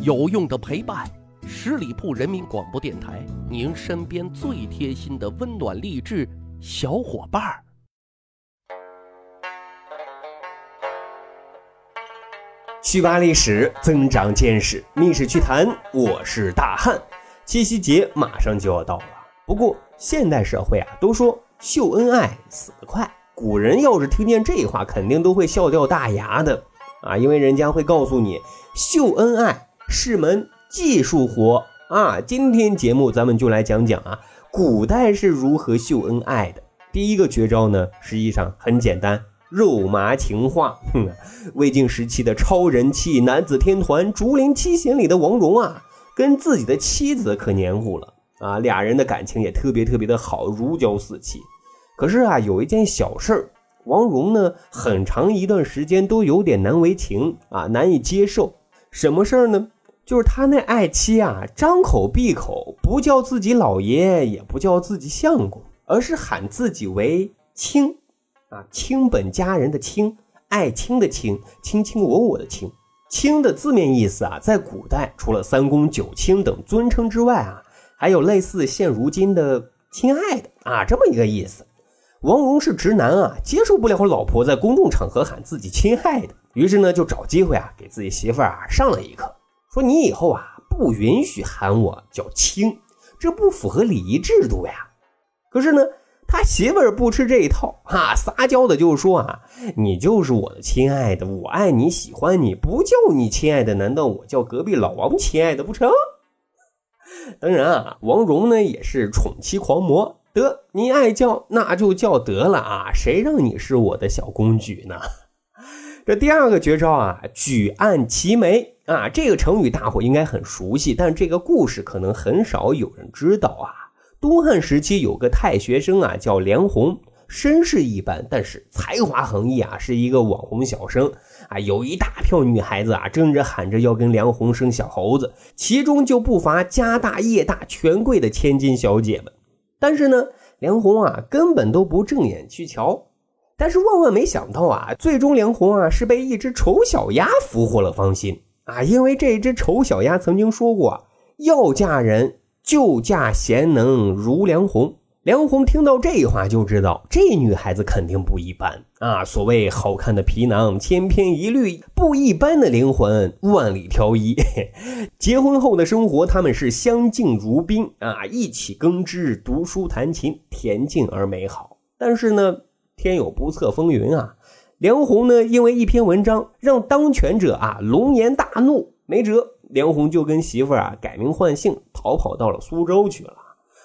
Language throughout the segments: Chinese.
有用的陪伴，十里铺人民广播电台，您身边最贴心的温暖励志小伙伴儿。趣扒历史，增长见识，密室趣谈，我是大汉。七夕节马上就要到了，不过现代社会啊，都说秀恩爱死得快。古人要是听见这话，肯定都会笑掉大牙的啊，因为人家会告诉你，秀恩爱是门技术活啊。今天节目咱们就来讲讲啊，古代是如何秀恩爱的。第一个绝招呢，实际上很简单。肉麻情话，哼，魏晋时期的超人气男子天团《竹林七贤》里的王戎啊，跟自己的妻子可黏糊了啊，俩人的感情也特别特别的好，如胶似漆。可是啊，有一件小事儿，王戎呢，很长一段时间都有点难为情啊，难以接受。什么事儿呢？就是他那爱妻啊，张口闭口不叫自己老爷，也不叫自己相公，而是喊自己为卿。啊，卿本佳人的卿，爱卿的卿，卿卿我我的卿，卿的字面意思啊，在古代除了三公九卿等尊称之外啊，还有类似现如今的亲爱的啊这么一个意思。王蓉是直男啊，接受不了老婆在公众场合喊自己亲爱的，于是呢就找机会啊给自己媳妇儿啊上了一课，说你以后啊不允许喊我叫卿，这不符合礼仪制度呀。可是呢。他媳妇儿不吃这一套，哈，撒娇的就说啊，你就是我的亲爱的，我爱你，喜欢你，不叫你亲爱的，难道我叫隔壁老王亲爱的不成？当然啊，王戎呢也是宠妻狂魔，得你爱叫那就叫得了啊，谁让你是我的小公举呢？这第二个绝招啊，举案齐眉啊，这个成语大伙应该很熟悉，但这个故事可能很少有人知道啊。东汉时期有个太学生啊，叫梁鸿，身世一般，但是才华横溢啊，是一个网红小生啊。有一大票女孩子啊，争着喊着要跟梁鸿生小猴子，其中就不乏家大业大、权贵的千金小姐们。但是呢，梁鸿啊，根本都不正眼去瞧。但是万万没想到啊，最终梁鸿啊，是被一只丑小鸭俘获了芳心啊。因为这只丑小鸭曾经说过，要嫁人。就嫁贤能如梁红。梁红听到这话就知道这女孩子肯定不一般啊！所谓好看的皮囊千篇一律，不一般的灵魂万里挑一。结婚后的生活，他们是相敬如宾啊，一起耕织、读书、弹琴，恬静而美好。但是呢，天有不测风云啊！梁红呢，因为一篇文章让当权者啊龙颜大怒，没辙。梁红就跟媳妇啊改名换姓，逃跑到了苏州去了。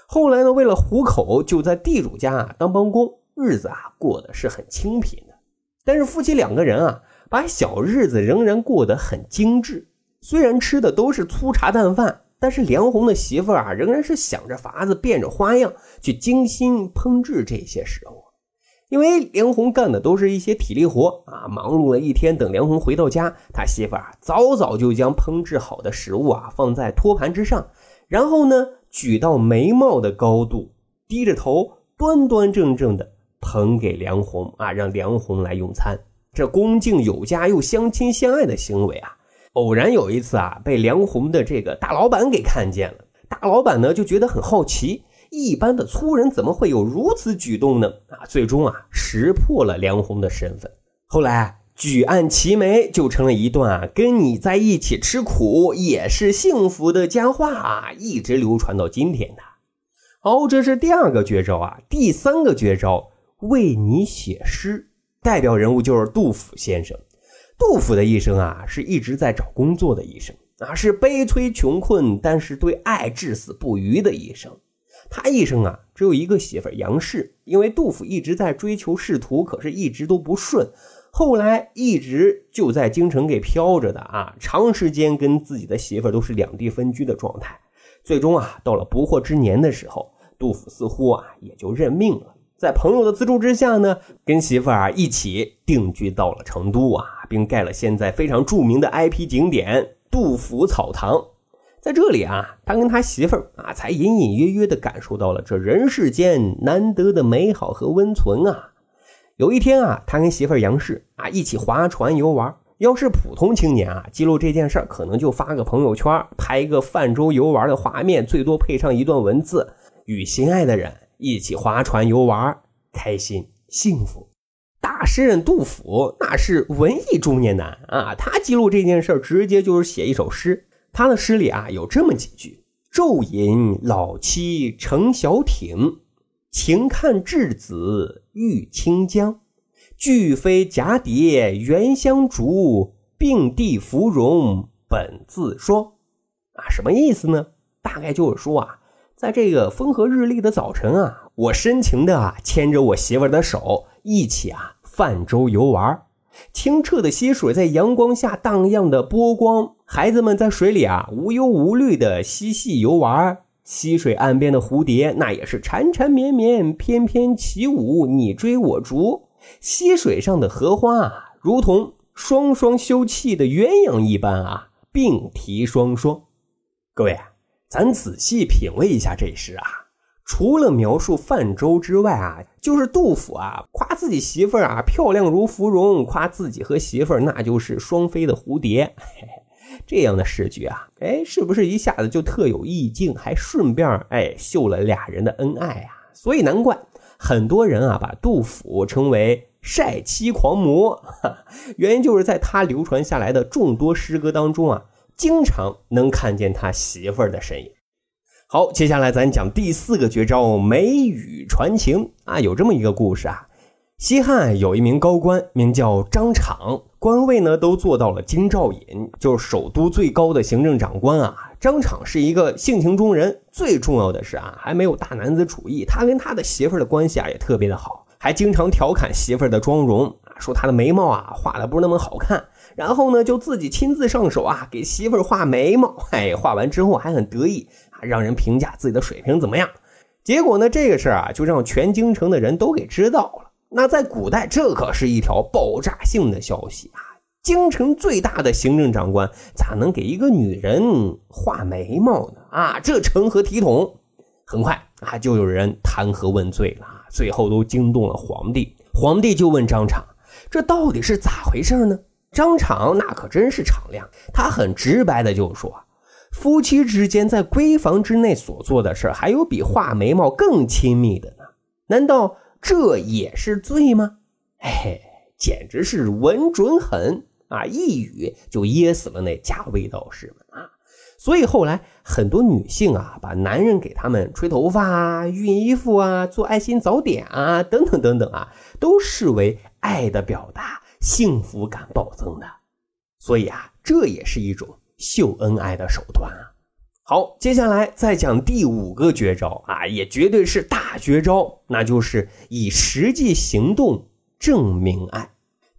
后来呢，为了糊口，就在地主家啊当帮工，日子啊过得是很清贫的。但是夫妻两个人啊，把小日子仍然过得很精致。虽然吃的都是粗茶淡饭，但是梁红的媳妇儿啊，仍然是想着法子，变着花样去精心烹制这些食物。因为梁红干的都是一些体力活啊，忙碌了一天，等梁红回到家，他媳妇儿早早就将烹制好的食物啊放在托盘之上，然后呢举到眉毛的高度，低着头，端端正正的捧给梁红啊，让梁红来用餐。这恭敬有加又相亲相爱的行为啊，偶然有一次啊，被梁红的这个大老板给看见了。大老板呢就觉得很好奇。一般的粗人怎么会有如此举动呢？啊，最终啊识破了梁红的身份。后来举案齐眉就成了一段啊跟你在一起吃苦也是幸福的佳话啊，一直流传到今天的。好，这是第二个绝招啊。第三个绝招为你写诗，代表人物就是杜甫先生。杜甫的一生啊是一直在找工作的一生啊，是悲催穷困，但是对爱至死不渝的一生。他一生啊，只有一个媳妇杨氏。因为杜甫一直在追求仕途，可是一直都不顺。后来一直就在京城给飘着的啊，长时间跟自己的媳妇都是两地分居的状态。最终啊，到了不惑之年的时候，杜甫似乎啊也就认命了。在朋友的资助之下呢，跟媳妇啊一起定居到了成都啊，并盖了现在非常著名的 IP 景点杜甫草堂。在这里啊，他跟他媳妇儿啊，才隐隐约约地感受到了这人世间难得的美好和温存啊。有一天啊，他跟媳妇儿杨氏啊一起划船游玩，要是普通青年啊，记录这件事儿，可能就发个朋友圈，拍一个泛舟游玩的画面，最多配上一段文字，与心爱的人一起划船游玩，开心幸福。大诗人杜甫那是文艺中年男啊，他记录这件事儿，直接就是写一首诗。他的诗里啊有这么几句：“昼饮老妻乘小艇，晴看稚子欲清江。俱飞蛱蝶原相逐，并蒂芙蓉本自霜。”啊，什么意思呢？大概就是说啊，在这个风和日丽的早晨啊，我深情的啊牵着我媳妇的手，一起啊。泛舟游玩，清澈的溪水在阳光下荡漾的波光，孩子们在水里啊无忧无虑的嬉戏游玩。溪水岸边的蝴蝶，那也是缠缠绵绵，翩翩起舞，你追我逐。溪水上的荷花，如同双双休憩的鸳鸯一般啊，并提双双。各位啊，咱仔细品味一下这诗啊。除了描述泛舟之外啊，就是杜甫啊夸自己媳妇儿啊漂亮如芙蓉，夸自己和媳妇儿那就是双飞的蝴蝶，这样的诗句啊，哎，是不是一下子就特有意境，还顺便哎秀了俩人的恩爱啊？所以难怪很多人啊把杜甫称为晒妻狂魔，原因就是在他流传下来的众多诗歌当中啊，经常能看见他媳妇儿的身影。好，接下来咱讲第四个绝招——梅雨传情啊。有这么一个故事啊，西汉有一名高官，名叫张敞，官位呢都做到了京兆尹，就是首都最高的行政长官啊。张敞是一个性情中人，最重要的是啊，还没有大男子主义。他跟他的媳妇儿的关系啊也特别的好，还经常调侃媳妇儿的妆容啊，说她的眉毛啊画的不是那么好看，然后呢就自己亲自上手啊给媳妇儿画眉毛。哎，画完之后还很得意啊。让人评价自己的水平怎么样？结果呢，这个事儿啊，就让全京城的人都给知道了。那在古代，这可是一条爆炸性的消息啊！京城最大的行政长官咋能给一个女人画眉毛呢？啊，这成何体统？很快啊，就有人弹劾问罪了，最后都惊动了皇帝。皇帝就问张敞：“这到底是咋回事呢？”张敞那可真是敞亮，他很直白的就说。夫妻之间在闺房之内所做的事还有比画眉毛更亲密的呢？难道这也是罪吗？哎，简直是稳准狠啊！一语就噎死了那假味道士们啊！所以后来很多女性啊，把男人给他们吹头发啊、熨衣服啊、做爱心早点啊等等等等啊，都视为爱的表达，幸福感暴增的。所以啊，这也是一种。秀恩爱的手段啊！好，接下来再讲第五个绝招啊，也绝对是大绝招，那就是以实际行动证明爱。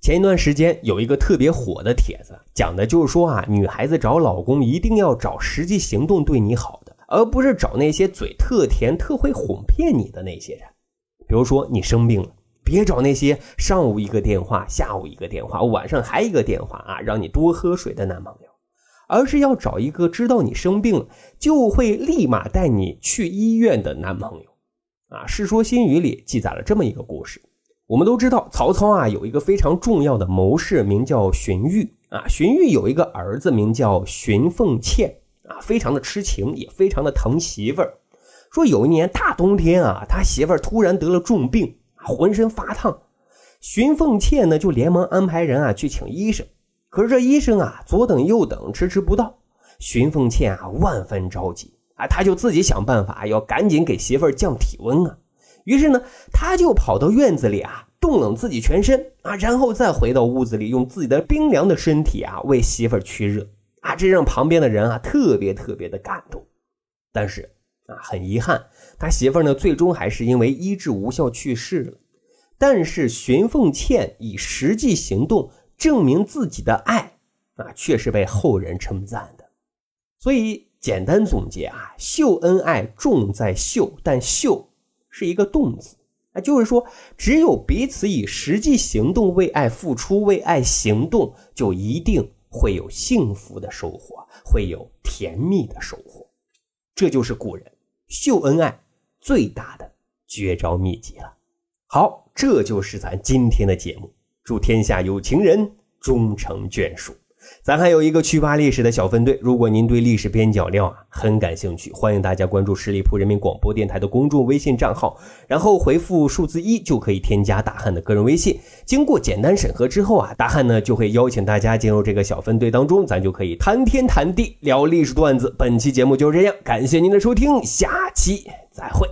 前一段时间有一个特别火的帖子，讲的就是说啊，女孩子找老公一定要找实际行动对你好的，而不是找那些嘴特甜、特会哄骗你的那些人。比如说你生病了，别找那些上午一个电话，下午一个电话，晚上还一个电话啊，让你多喝水的男朋友。而是要找一个知道你生病了就会立马带你去医院的男朋友，啊，《世说新语》里记载了这么一个故事。我们都知道，曹操啊有一个非常重要的谋士，名叫荀彧啊。荀彧有一个儿子，名叫荀凤倩啊，非常的痴情，也非常的疼媳妇儿。说有一年大冬天啊，他媳妇儿突然得了重病，浑身发烫，荀凤倩呢就连忙安排人啊去请医生。可是这医生啊，左等右等，迟迟不到。荀凤倩啊，万分着急啊，他就自己想办法，要赶紧给媳妇降体温啊。于是呢，他就跑到院子里啊，冻冷自己全身啊，然后再回到屋子里，用自己的冰凉的身体啊，为媳妇儿驱热啊。这让旁边的人啊，特别特别的感动。但是啊，很遗憾，他媳妇儿呢，最终还是因为医治无效去世了。但是荀凤倩以实际行动。证明自己的爱啊，却是被后人称赞的。所以简单总结啊，秀恩爱重在秀，但秀是一个动词啊，就是说，只有彼此以实际行动为爱付出，为爱行动，就一定会有幸福的收获，会有甜蜜的收获。这就是古人秀恩爱最大的绝招秘籍了。好，这就是咱今天的节目。祝天下有情人终成眷属。咱还有一个趣扒历史的小分队，如果您对历史边角料啊很感兴趣，欢迎大家关注十里铺人民广播电台的公众微信账号，然后回复数字一就可以添加大汉的个人微信。经过简单审核之后啊，大汉呢就会邀请大家进入这个小分队当中，咱就可以谈天谈地聊历史段子。本期节目就是这样，感谢您的收听，下期再会。